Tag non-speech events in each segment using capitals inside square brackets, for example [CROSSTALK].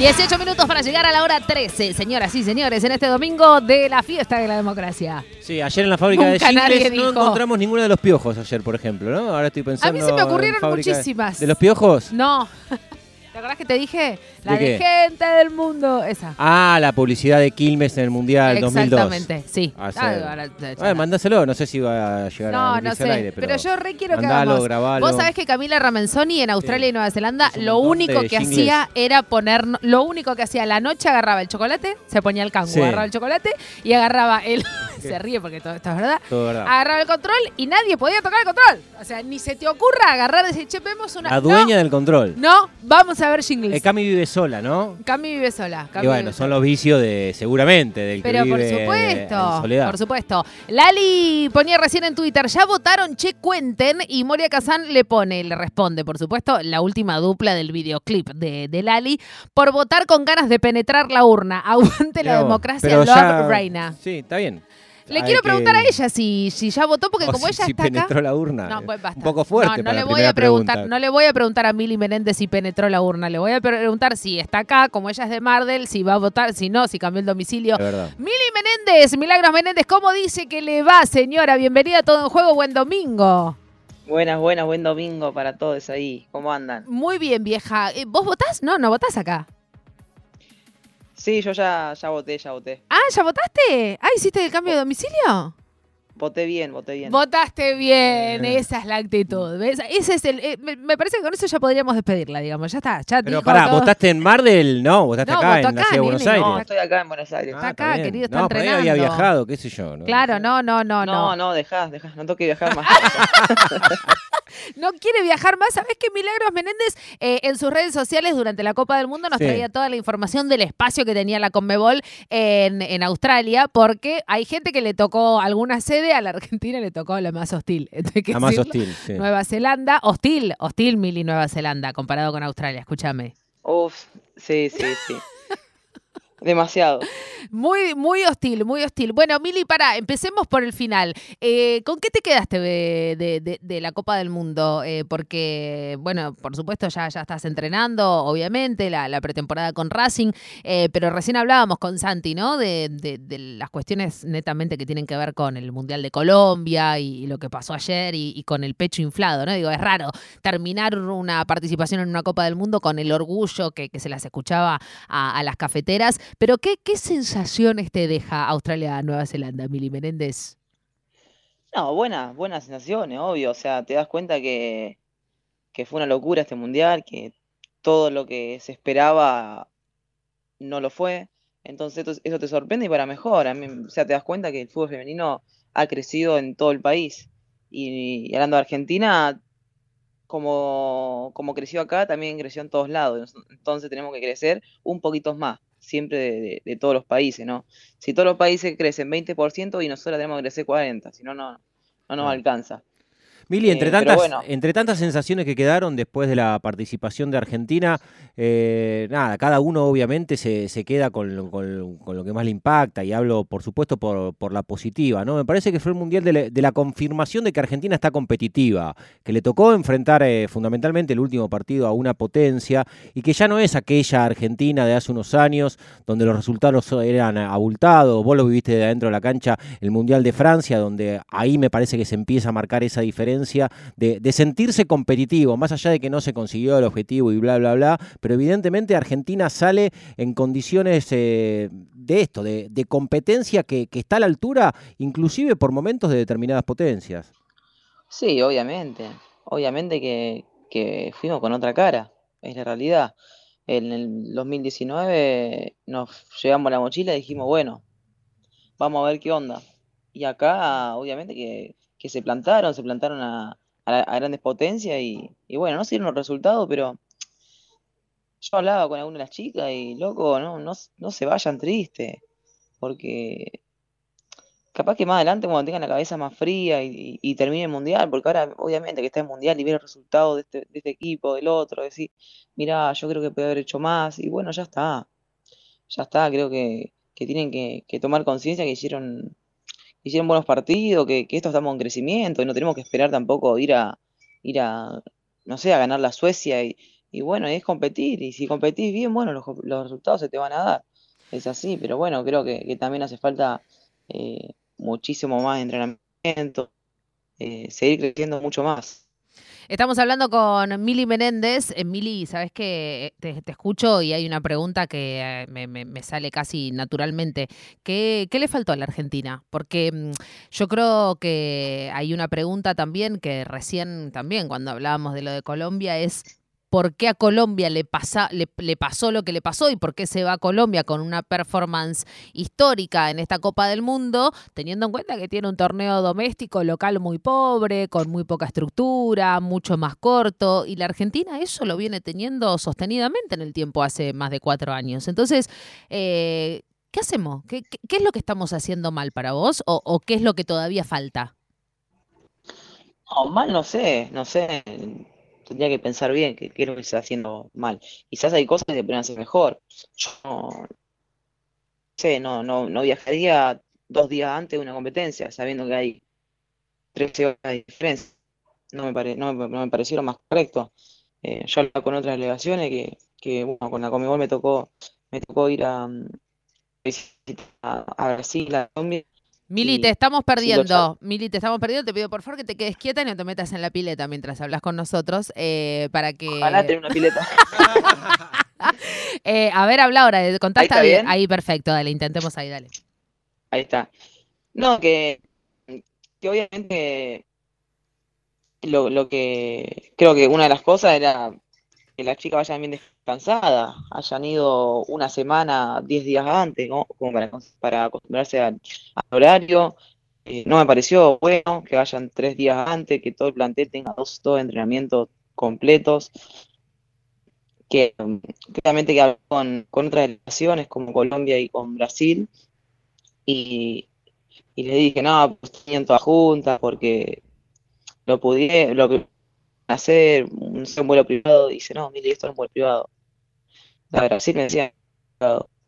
18 minutos para llegar a la hora 13, señoras y señores, en este domingo de la fiesta de la democracia. Sí, ayer en la fábrica Nunca de Gingles no encontramos ninguno de los piojos ayer, por ejemplo, ¿no? Ahora estoy A pensando. mí se me ocurrieron muchísimas. ¿De los piojos? No. [LAUGHS] ¿Te acordás que te dije? La ¿De gente del mundo. Esa. Ah, la publicidad de Quilmes en el Mundial 2002. Exactamente, sí. Ah, Ah, mandáselo, no sé si va a llegar a No, sé. al aire, pero, pero, yo re quiero que mandalo, hagamos. grabalo. Vos sabés que Camila Ramenzoni en Australia y Nueva Zelanda lo único que hacía era poner. Lo único que hacía la noche agarraba el chocolate, se ponía el cangu, Sí. agarraba el chocolate y agarraba el. [LAUGHS] se ríe porque todo esto es verdad. Todo verdad. Agarraba el control y nadie podía tocar el control. O sea, ni se te ocurra agarrar y decir, che, vemos una. La dueña no, del control. no, vamos a ver jingles. Eh, Cami vive sola, ¿no? Cami vive sola. Cami y bueno, vive son sola. los vicios de, seguramente, del que Pero por vive supuesto, en soledad. por supuesto. Lali ponía recién en Twitter, ya votaron, che, cuenten. Y Moria Kazan le pone, le responde, por supuesto, la última dupla del videoclip de, de Lali, por votar con ganas de penetrar la urna. [LAUGHS] Aguante la democracia, love ya- reina. Sí, está bien. Le quiero que- preguntar a ella si, si ya votó, porque o como si- ella si está penetró acá. la urna. No, pues basta. Un poco fuerte No, no para le voy a preguntar, pregunta. no le voy a preguntar a Mili Menéndez si penetró la urna. Le voy a preguntar si está acá, como ella es de Mardel, si va a votar, si no, si cambió el domicilio. Mili Menéndez, Milagros Menéndez, ¿cómo dice que le va, señora? Bienvenida a Todo en Juego, buen domingo. Buenas, buenas, buen domingo para todos ahí. ¿Cómo andan? Muy bien, vieja. Eh, ¿Vos votás? No, no votás acá. Sí, yo ya, ya voté, ya voté. Ah, ¿ya votaste? Ah, ¿hiciste el cambio de domicilio? Voté bien, voté bien. Votaste bien, esa es la actitud. ¿ves? Ese es el. eh, me, me parece que con eso ya podríamos despedirla, digamos. Ya está, ya Pero dijo pará, todo. ¿votaste en Mardel? No, votaste No, acá, votó en la acá, ciudad de Buenos nene, Aires. no, estoy acá en Buenos Aires. Está Ah, acá, bien. querido, está No, por ahí había entrenando. viajado, qué sé yo. ¿no? Claro, no, no, no, no. No, no, dejá, dejá, no toque viajar más. [LAUGHS] No quiere viajar más. ¿Sabés que Milagros Menéndez eh, en sus redes sociales durante la Copa del Mundo nos Sí. traía toda la información del espacio que tenía la Conmebol en, en Australia? Porque hay gente que le tocó alguna sede, a la Argentina le tocó la más hostil. [LAUGHS] La más decirlo. hostil, sí. Nueva Zelanda, hostil, hostil Mili Nueva Zelanda comparado con Australia, escúchame. Uf, sí, sí, sí. Demasiado. Muy, muy hostil, muy hostil. Bueno, Mili, para, empecemos por el final. Eh, ¿Con qué te quedaste de, de- la Copa del Mundo? Eh, porque, bueno, por supuesto ya, ya estás entrenando, obviamente, la, pretemporada con Racing, eh, pero recién hablábamos con Santi, ¿no? De, de- las cuestiones netamente que tienen que ver con el Mundial de Colombia y, lo que pasó ayer y, con el pecho inflado, ¿no? Digo, es raro terminar una participación en una Copa del Mundo con el orgullo que, se las escuchaba a las cafeteras. Pero ¿qué, qué sensaciones te deja Australia-Nueva Zelanda, Mili Menéndez? No, buenas, buenas sensaciones, obvio. O sea, te das cuenta que, que fue una locura este mundial, que todo lo que se esperaba no lo fue. Entonces eso, te sorprende y para mejor. O sea, te das cuenta que el fútbol femenino ha crecido en todo el país. Y, y hablando de Argentina, como, como creció acá, también creció en todos lados. Entonces tenemos que crecer un poquito más, siempre de, de- de todos los países, ¿no? Si todos los países crecen 20% y nosotros tenemos que crecer 40%, si no, no, no nos alcanza. Mili, entre Eh, pero tantas, bueno. entre tantas sensaciones que quedaron después de la participación de Argentina, eh, nada, cada uno obviamente se, se queda con, lo- con lo- con lo que más le impacta y hablo, por supuesto, por, por la positiva, ¿no? Me parece que fue el mundial de, la- de la confirmación de que Argentina está competitiva, que le tocó enfrentar eh, fundamentalmente el último partido a una potencia y que ya no es aquella Argentina de hace unos años donde los resultados eran abultados. Vos lo viviste de adentro de la cancha, el mundial de Francia, donde ahí me parece que se empieza a marcar esa diferencia de, sentirse competitivo, más allá de que no se consiguió el objetivo y bla, bla, bla, pero evidentemente Argentina sale en condiciones eh, de esto, de, competencia que, que está a la altura, inclusive por momentos de determinadas potencias. Sí, obviamente. Obviamente que, que fuimos con otra cara, es la realidad. En el 2019 nos llevamos la mochila y dijimos, bueno, vamos a ver qué onda. Y acá, obviamente que, que se plantaron, se plantaron a, a grandes potencias y, y bueno, no dieron los resultados, pero yo hablaba con alguna de las chicas y loco, no, no, no se vayan tristes, porque capaz que más adelante cuando tengan la cabeza más fría y, y- termine el mundial, porque ahora obviamente que está el mundial y ver el resultado de este, de este equipo, del otro, decir, mirá, yo creo que puede haber hecho más, y bueno, ya está, ya está, creo que, que tienen que, tomar conciencia que hicieron, hicieron buenos partidos, que, que esto estamos en crecimiento y no tenemos que esperar tampoco ir a, ir a, no sé, a ganar la Suecia y, y bueno, es competir, y si competís bien, bueno, los, resultados se te van a dar. Es así, pero bueno, creo que, también hace falta eh, muchísimo más entrenamiento, eh, seguir creciendo mucho más. Estamos hablando con Mili Menéndez. Eh, Mili, sabes que te, escucho y hay una pregunta que me, sale casi naturalmente. ¿Qué, ¿Qué, le faltó a la Argentina? Porque mm, yo creo que hay una pregunta también que recién también cuando hablábamos de lo de Colombia es por qué a Colombia le, pasa, le, pasó lo que le pasó y por qué se va a Colombia con una performance histórica en esta Copa del Mundo, teniendo en cuenta que tiene un torneo doméstico local muy pobre, con muy poca estructura, mucho más corto, y la Argentina eso lo viene teniendo sostenidamente en el tiempo hace más de cuatro años. Entonces, eh, ¿qué hacemos? ¿Qué, es lo que estamos haciendo mal para vos o, qué es lo que todavía falta? Mal no sé, no sé tendría que pensar bien qué lo que está haciendo mal. Quizás hay cosas que se pueden hacer mejor. Yo no sé, no, no, no viajaría dos días antes de una competencia, sabiendo que hay 13 horas de diferencia. No me, pare, no, me parecieron más correcto. Eh, yo hablaba con otras delegaciones que, que bueno, con la Comebol me tocó, me tocó ir a, a, a Brasil, a Colombia, Mili, te estamos perdiendo. Mili, te estamos perdiendo. Te pido por favor que te quedes quieta y no te metas en la pileta mientras hablas con nosotros. Eh, para que. Ojalá tener una pileta. [LAUGHS] eh, a ver, habla ahora. Contaste ahí, bien? ahí, perfecto. Dale, intentemos ahí, dale. Ahí está. No, que, que obviamente lo, lo que creo que una de las cosas era que las chicas vayan bien descansadas, hayan ido una semana, diez días antes, como para, acostumbrarse al, horario. Eh, no me pareció bueno que vayan tres días antes, que todo el plantel tenga dos, dos entrenamientos completos. Que claramente que con, con otras delegaciones como Colombia y con Brasil. Y, y le dije, no, pues tenían toda junta porque lo pude, lo hacer un, vuelo privado, dice, no, mire, esto es un vuelo privado. Verdad, sí me decía,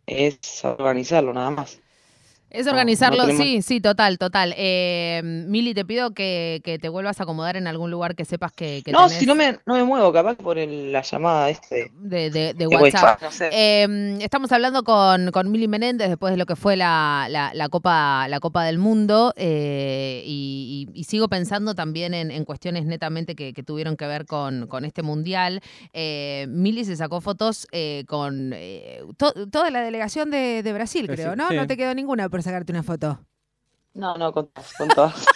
es organizarlo nada más. Es organizarlo, sí, sí, total, total. Eh, Mili, te pido que, te vuelvas a acomodar en algún lugar que sepas que, No, si no me, no me muevo, capaz por la llamada este de, WhatsApp. Em, estamos hablando con, con Mili Menéndez después de lo que fue la, la, Copa, la Copa del Mundo eh, y, sigo pensando también en, cuestiones netamente que, tuvieron que ver con, con este Mundial. Eh, Mili se sacó fotos eh, con toda la delegación de, Brasil, creo, ¿no? No te quedó ninguna, sacarte una foto? No, no, con, con todas.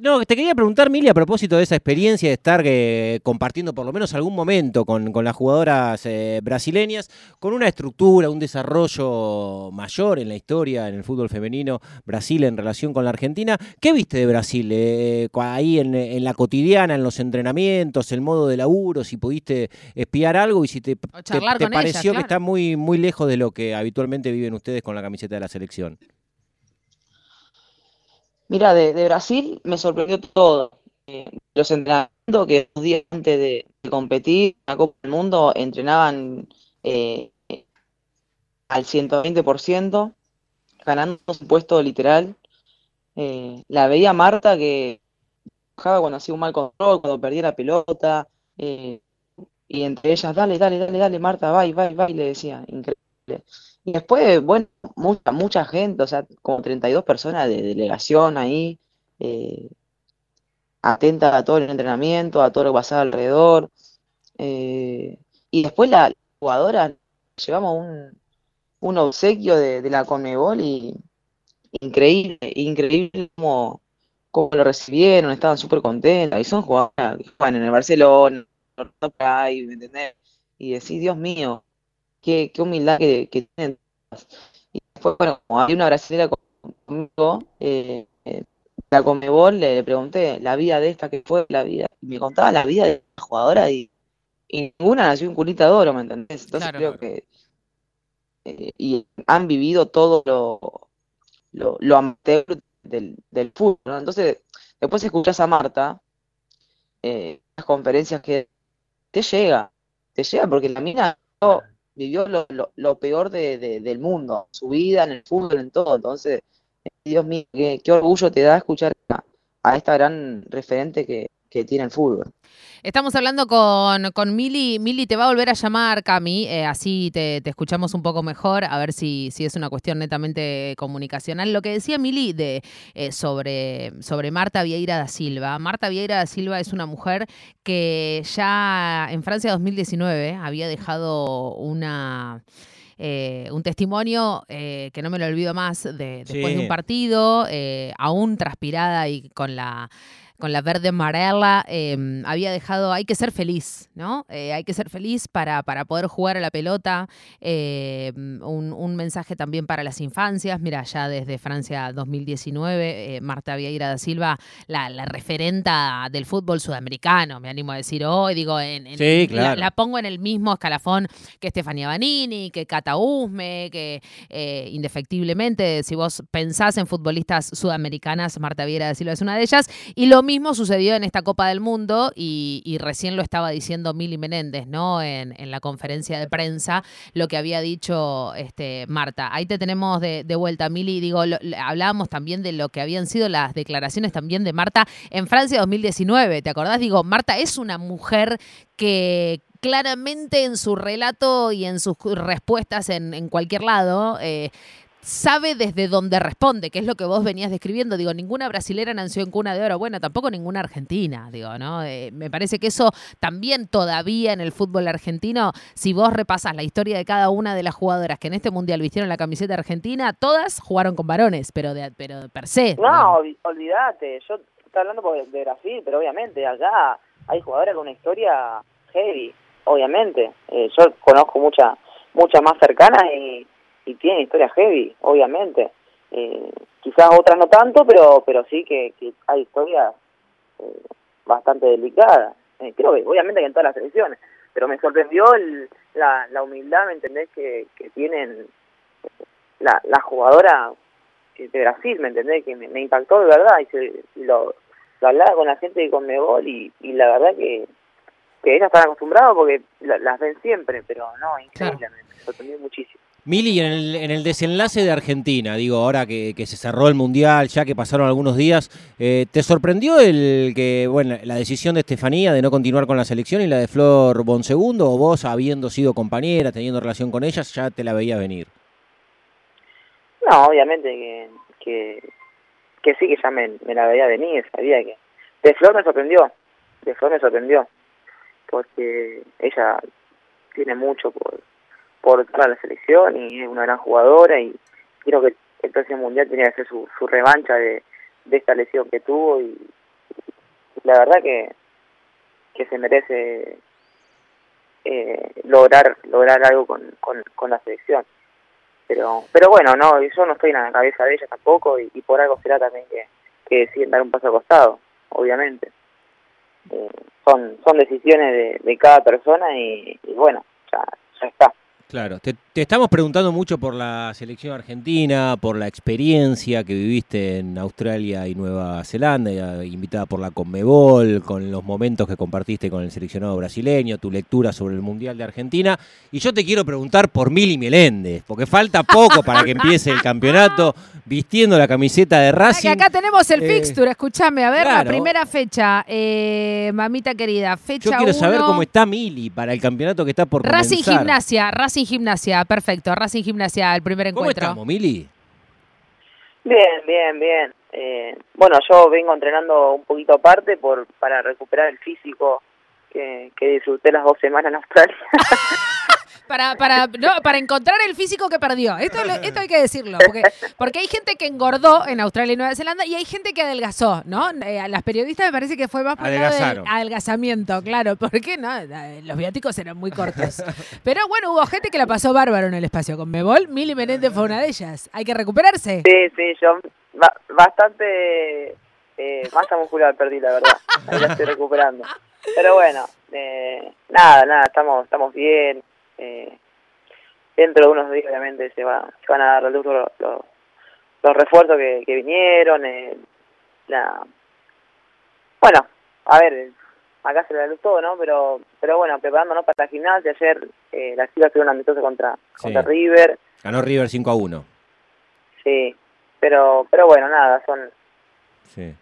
No, te quería preguntar, Mili, a propósito de esa experiencia de estar eh, compartiendo por lo menos algún momento con, las jugadoras eh, brasileñas, con una estructura, un desarrollo mayor en la historia, en el fútbol femenino, Brasil en relación con la Argentina. ¿Qué viste de Brasil eh, ahí en, la cotidiana, en los entrenamientos, el modo de laburo, si pudiste espiar algo y si te, pareció que está muy, muy lejos de lo que habitualmente viven ustedes con la camiseta de la selección? Mira, de, Brasil me sorprendió todo. Eh, los entrenamientos que dos días antes de, competir en la Copa del Mundo entrenaban eh, al 120%, ganando su puesto literal. Eh, la veía Marta que bajaba cuando hacía un mal control, cuando perdía la pelota, y entre ellas, dale, dale, dale, dale, Marta, va, va, va, le decía, increíble. Y después, bueno, mucha, mucha gente, o sea, como 32 personas de delegación ahí, eh, atenta a todo el entrenamiento, a todo lo que pasaba alrededor. Eh, y después la jugadora, llevamos un, un obsequio de, la Conmebol y increíble, increíble como, como lo recibieron, estaban súper contentas. Y son jugadoras que juegan en el Barcelona, ¿me entendés? Y decís, Dios mío, qué, humildad que, tienen. Y después, bueno, como había una brasileña conmigo, eh, la Comebol le, pregunté la vida de esta que fue la vida, y me contaba la vida de la jugadora y, ninguna nació en culita de oro, ¿me entendés? Entonces creo que eh, y han vivido todo lo, lo, lo amateur del, del fútbol, ¿no? Entonces, después escuchás a Marta, eh, las conferencias que te llega, te llega porque la mina vivió lo, lo, peor de, del mundo, su vida, en el fútbol, en todo. Entonces, Dios mío, qué, orgullo te da escuchar a, esta gran referente que, que tiene el fútbol. Estamos hablando con, con Mili. Mili te va a volver a llamar, Cami, eh, así te, escuchamos un poco mejor, a ver si, si es una cuestión netamente comunicacional. Lo que decía Mili de, eh, sobre, sobre Marta Vieira da Silva. Marta Vieira da Silva es una mujer que ya en Francia 2019 había dejado una... Eh, un testimonio que no me lo olvido más de, después de un partido, aún transpirada y con la con la verde amarela, em, había dejado, hay que ser feliz, ¿no? Eh, hay que ser feliz para, para, poder jugar a la pelota. Em, un, mensaje también para las infancias. Mira, ya desde Francia 2019, eh, Marta Vieira da Silva, la, la, referenta del fútbol sudamericano, me animo a decir hoy, digo, en, la, pongo en el mismo escalafón que Estefania Banini, que Cata Usme, que eh, indefectiblemente, si vos pensás en futbolistas sudamericanas, Marta Vieira da Silva es una de ellas. Y lo mismo sucedió en esta Copa del Mundo y, recién lo estaba diciendo Mili Menéndez, ¿no? En, la conferencia de prensa, lo que había dicho este, Marta. Ahí te tenemos de, vuelta, Mili. Digo, hablábamos también de lo que habían sido las declaraciones también de Marta en Francia 2019. ¿Te acordás? Digo, Marta es una mujer que claramente en su relato y en sus respuestas en, cualquier lado, eh, sabe desde dónde responde, que es lo que vos venías describiendo. Digo, ninguna brasilera nació en cuna de oro, bueno, tampoco ninguna argentina, digo, ¿no? Eh, me parece que eso también todavía en el fútbol argentino, si vos repasas la historia de cada una de las jugadoras que en este mundial vistieron la camiseta argentina, todas jugaron con varones, pero de, pero per se. No, olvídate, yo estoy hablando de Brasil, pero obviamente acá hay jugadoras con una historia heavy, obviamente. Eh, yo conozco muchas muchas más cercanas y y tiene historias heavy, obviamente. Eh, quizás otras no tanto, pero pero sí que, hay historias eh, bastante delicadas. Eh, creo que obviamente que en todas las selecciones, pero me sorprendió la, la humildad, ¿me entendés? Que, que tienen la, la jugadora de Brasil, ¿me entendés? Que me, impactó de verdad y, se, lo, hablaba con la gente de Conmebol y, y la verdad que que ellas están acostumbradas porque las ven siempre, pero no, increíble, me sorprendió muchísimo. Mili, en el, en el desenlace de Argentina, digo, ahora que, se cerró el Mundial, ya que pasaron algunos días, eh, ¿te sorprendió el que, bueno, la decisión de Estefanía de no continuar con la selección y la de Flor Bonsegundo, o vos, habiendo sido compañera, teniendo relación con ellas, ya te la veía venir? No, obviamente que, que, que sí que ya me, me la veía venir, sabía que... De Flor me sorprendió, de Flor me sorprendió, porque ella tiene mucho por por toda la selección y es una gran jugadora y creo que el próximo mundial tenía que ser su, revancha de, esta lesión que tuvo y, la verdad que, que se merece eh, lograr lograr algo con, con, la selección. Pero pero bueno no yo no estoy en la cabeza de ella tampoco y, por algo será también que, que deciden dar un paso al costado obviamente. Eh, son son decisiones de, cada persona y, y bueno ya ya está Claro, te, estamos preguntando mucho por la selección argentina, por la experiencia que viviste en Australia y Nueva Zelanda, invitada por la Conmebol, con los momentos que compartiste con el seleccionado brasileño, tu lectura sobre el Mundial de Argentina. Y yo te quiero preguntar por Mili Meléndez, porque falta poco para que empiece el campeonato vistiendo la camiseta de Racing. acá tenemos el eh, fixture, escúchame, a ver la primera fecha, eh, mamita querida, fecha Yo quiero saber cómo está Mili para el campeonato que está por comenzar. Racing Gimnasia, Racing Gimnasia, perfecto, Racing Gimnasia, el primer encuentro. ¿Cómo estamos, Mili? Bien, bien, bien. Eh, bueno, yo vengo entrenando un poquito aparte por para recuperar el físico que, que disfruté las dos semanas en Australia. [LAUGHS] para, para, no, para encontrar el físico que perdió. Esto, esto hay que decirlo, porque, porque hay gente que engordó en Australia y Nueva Zelanda y hay gente que adelgazó, ¿no? Eh, a las periodistas me parece que fue más por el adelgazamiento, claro, porque no, los viáticos eran muy cortos. Pero bueno, hubo gente que la pasó bárbaro en el espacio con Mebol, Mili Menéndez fue una de ellas. Hay que recuperarse. Sí, sí, yo bastante eh, masa muscular perdí, la verdad. La estoy recuperando. Pero bueno, eh, nada, nada, estamos, estamos bien. Eh, dentro de unos días obviamente se, va, se van a dar los, los, los refuerzos que, que vinieron. Eh, la... Bueno, a ver, acá se le da luz todo, ¿no? Pero pero bueno, preparándonos para la gimnasia. Ayer eh, las chicas tuvieron amistoso contra, contra River. Ganó River 5 a 1. Sí, pero pero bueno, nada, son... Sí.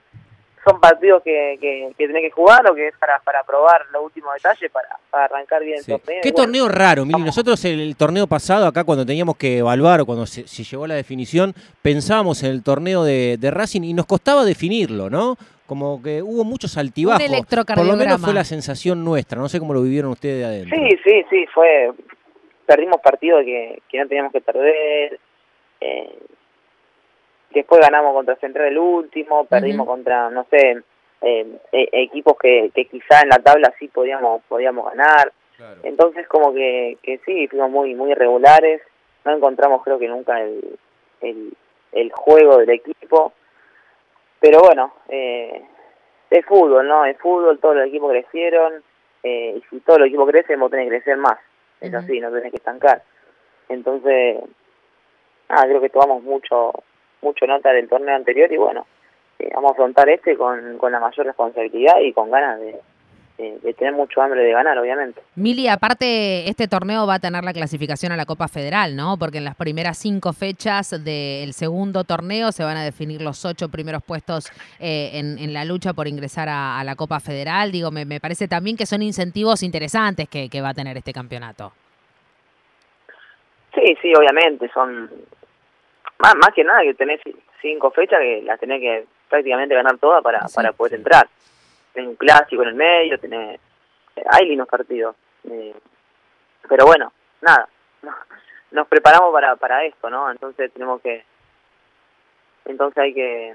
Son partidos que, que, que tenés que jugar o que es para, para probar los últimos detalles para, para arrancar bien Sí. el torneo. Qué bueno, torneo raro, Mili. Nosotros el, el torneo pasado, acá cuando teníamos que evaluar o cuando se, se llegó a la definición, pensábamos en el torneo de, de Racing y nos costaba definirlo, ¿no? Como que hubo muchos altibajos. Por lo menos fue la sensación nuestra. No sé cómo lo vivieron ustedes de adentro. Sí, sí, sí, fue. Perdimos partidos que, que no teníamos que perder. eh, después ganamos contra Central el último, perdimos contra, no sé, eh, e- equipos que, que quizá en la tabla sí podíamos podíamos ganar. Claro. Entonces como que, que sí, fuimos muy muy irregulares, no encontramos creo que nunca el, el, el juego del equipo, pero bueno, eh, es fútbol, ¿no? Es fútbol, todos los equipos crecieron, eh, y si todos los equipos crecen vos tenés que crecer más, es Ujú. así, no tenés que estancar. Entonces, ah, creo que tomamos mucho mucho nota del torneo anterior y bueno, eh, vamos a afrontar este con, con la mayor responsabilidad y con ganas de, de- de tener mucho hambre de ganar, obviamente. Mili, aparte, este torneo va a tener la clasificación a la Copa Federal, ¿no? Porque en las primeras cinco fechas del segundo torneo se van a definir los ocho primeros puestos eh, en, en la lucha por ingresar a, a la Copa Federal. Digo, me, me parece también que son incentivos interesantes que, que va a tener este campeonato. Sí, sí, obviamente, son más, más que nada que tenés cinco fechas que las tenés que prácticamente ganar todas para, Sí, para poder sí. entrar. Tenés un clásico en el medio, tenés... hay lindos partidos. eh, pero bueno, nada, [LAUGHS] no- nos preparamos para, para esto, ¿no? Entonces tenemos que... Entonces hay que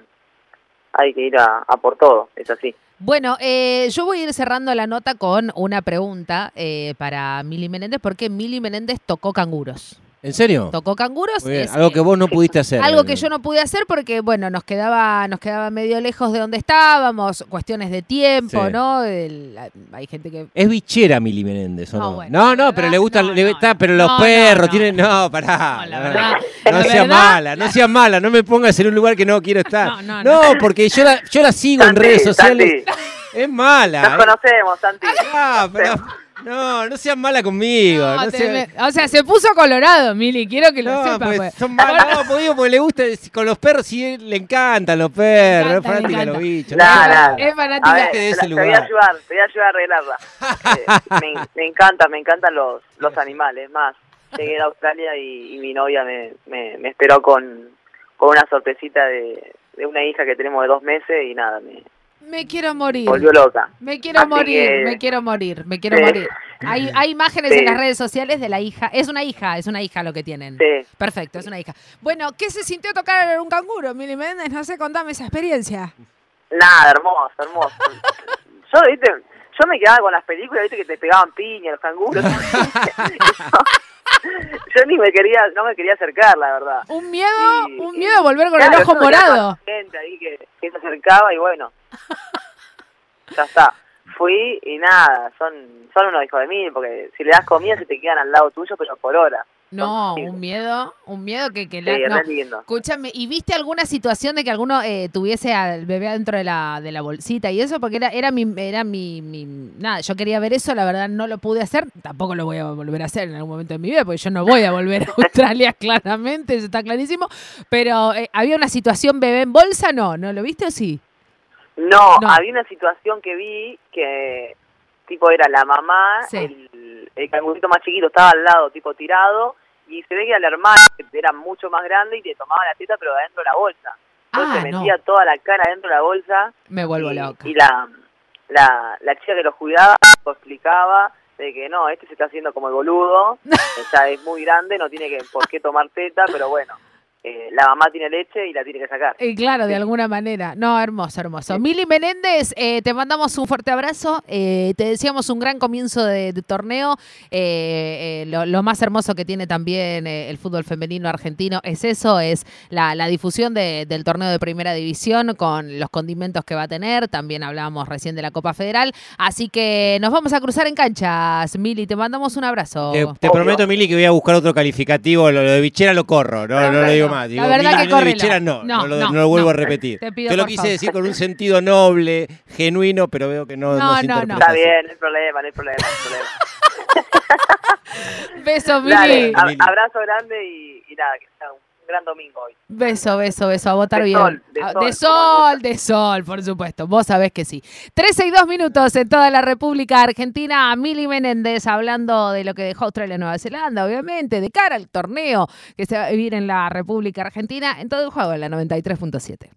hay que ir a, a por todo, es así. Bueno, eh, yo voy a ir cerrando la nota con una pregunta eh, para Mili Menéndez, porque Mili Menéndez tocó canguros. ¿En serio? Tocó canguros. Muy bien, es, Algo que vos no pudiste hacer. Algo que yo no pude hacer porque, bueno, nos quedaba, nos quedaba medio lejos de donde estábamos, cuestiones de tiempo, Sí. ¿no? El- hay gente que... Es bichera Mili Menéndez, ¿o No, no? bueno, no, no, pero le gusta, no, le no, está, pero los perros no. tienen, no, pará. No, la verdad, no la seas verdad- mala, no seas mala, no me pongas en un lugar que no quiero estar. No, no, No, no. porque yo la, yo la sigo en redes sociales. Santi, Es mala. nos ¿eh? conocemos, Santi. Ah, pero no, no seas mala conmigo. No, no te- seas- me- o sea, se puso colorado, Mili, quiero que lo No, sepa. pues, pues. son malos, no, porque digo, porque le gusta con los perros, sí, le encantan los perros, es encanta, le fanática de los bichos. Nah, no, nah. Es fanática. ver, Salte de ese te, te voy a ayudar, te voy a ayudar a arreglarla. [LAUGHS] Eh, me, me encanta, me encantan los, los animales. Más, llegué a Australia y, y mi novia me, me, me esperó con, con una sorpresita de, de una hija que tenemos de dos meses y nada, me Me quiero morir. volvió loca. Me quiero Así morir, que- me quiero morir, me quiero Sí. morir. Hay, hay imágenes Sí. en las redes sociales de la hija. Es una hija, es una hija lo que tienen. Sí. Perfecto, es una hija. Bueno, ¿qué se sintió tocar un canguro, Mili Méndez? No sé, contame esa experiencia. Nada, hermoso, hermoso. [LAUGHS] Yo, viste, yo me quedaba con las películas, viste, que te pegaban piña, los canguros. [LAUGHS] [LAUGHS] yo ni me quería, no me quería acercar, la verdad. Un miedo, Sí, un miedo a volver con Claro, el ojo morado. Gente ahí que, que se acercaba y bueno, [LAUGHS] ya está. Fui y nada, son son unos hijos de mí, porque si le das comida se te quedan al lado tuyo, pero por hora. No, un miedo, un miedo que, que Sí, la- no. lindo. Escúchame, ¿y viste alguna situación de que alguno eh, tuviese al bebé adentro de la, de la bolsita y eso? Porque era, era mi, era mi, mi- nada, yo quería ver eso, la verdad no lo pude hacer, tampoco lo voy a volver a hacer en algún momento de mi vida, porque yo no voy a volver a [LAUGHS] Australia claramente, eso está clarísimo, pero eh, había una situación bebé en bolsa, no, ¿no lo viste o sí? No, No. había una situación que vi que tipo era la mamá, Sí. el, el cangurito más chiquito estaba al lado, tipo tirado, y se ve que al hermano que era mucho más grande y le tomaba la teta pero de adentro de la bolsa. Entonces Ah, no, metía toda la cara dentro de la bolsa me vuelvo y, loca. y la, la, la chica que lo cuidaba lo explicaba de que no, este se está haciendo como el boludo, [LAUGHS] ya es muy grande, no tiene que por qué tomar teta, pero bueno, eh, la mamá tiene leche y la tiene que sacar. Eh, claro, de Sí. alguna manera. No, hermoso, hermoso. Mili Menéndez, eh, te mandamos un fuerte abrazo. eh, te deseamos un gran comienzo de, de torneo. eh, eh, lo, lo más hermoso que tiene también eh, el fútbol femenino argentino es eso, es la, la difusión de- del torneo de primera división con los condimentos que va a tener. También hablábamos recién de la Copa Federal. Así que nos vamos a cruzar en canchas. Mili, te mandamos un abrazo. Te, prometo, Mili, que voy a buscar otro calificativo. Lo, lo de bichera lo corro, no, no lo digo más. Digo, La verdad que bichera no, no, No, lo, no, no lo vuelvo no. a repetir. Te pido, lo por quise favor. decir con un sentido noble, genuino, pero veo que no, No, no, se no, Está bien, no hay problema, no hay problema, hay problema. [LAUGHS] Beso, Dale, Mili. ab- Mili. abrazo grande y, y nada, que sea un gran domingo hoy. Beso, beso, beso, a votar De bien. sol, de Ah, sol, de sol, de sol, por supuesto. Vos sabés que sí. 13 y 2 minutos en toda la República Argentina. Mili Menéndez hablando de lo que dejó Australia Nueva Zelanda, obviamente, de cara al torneo que se va a vivir en la República Argentina. En todo el juego, en la 93.7.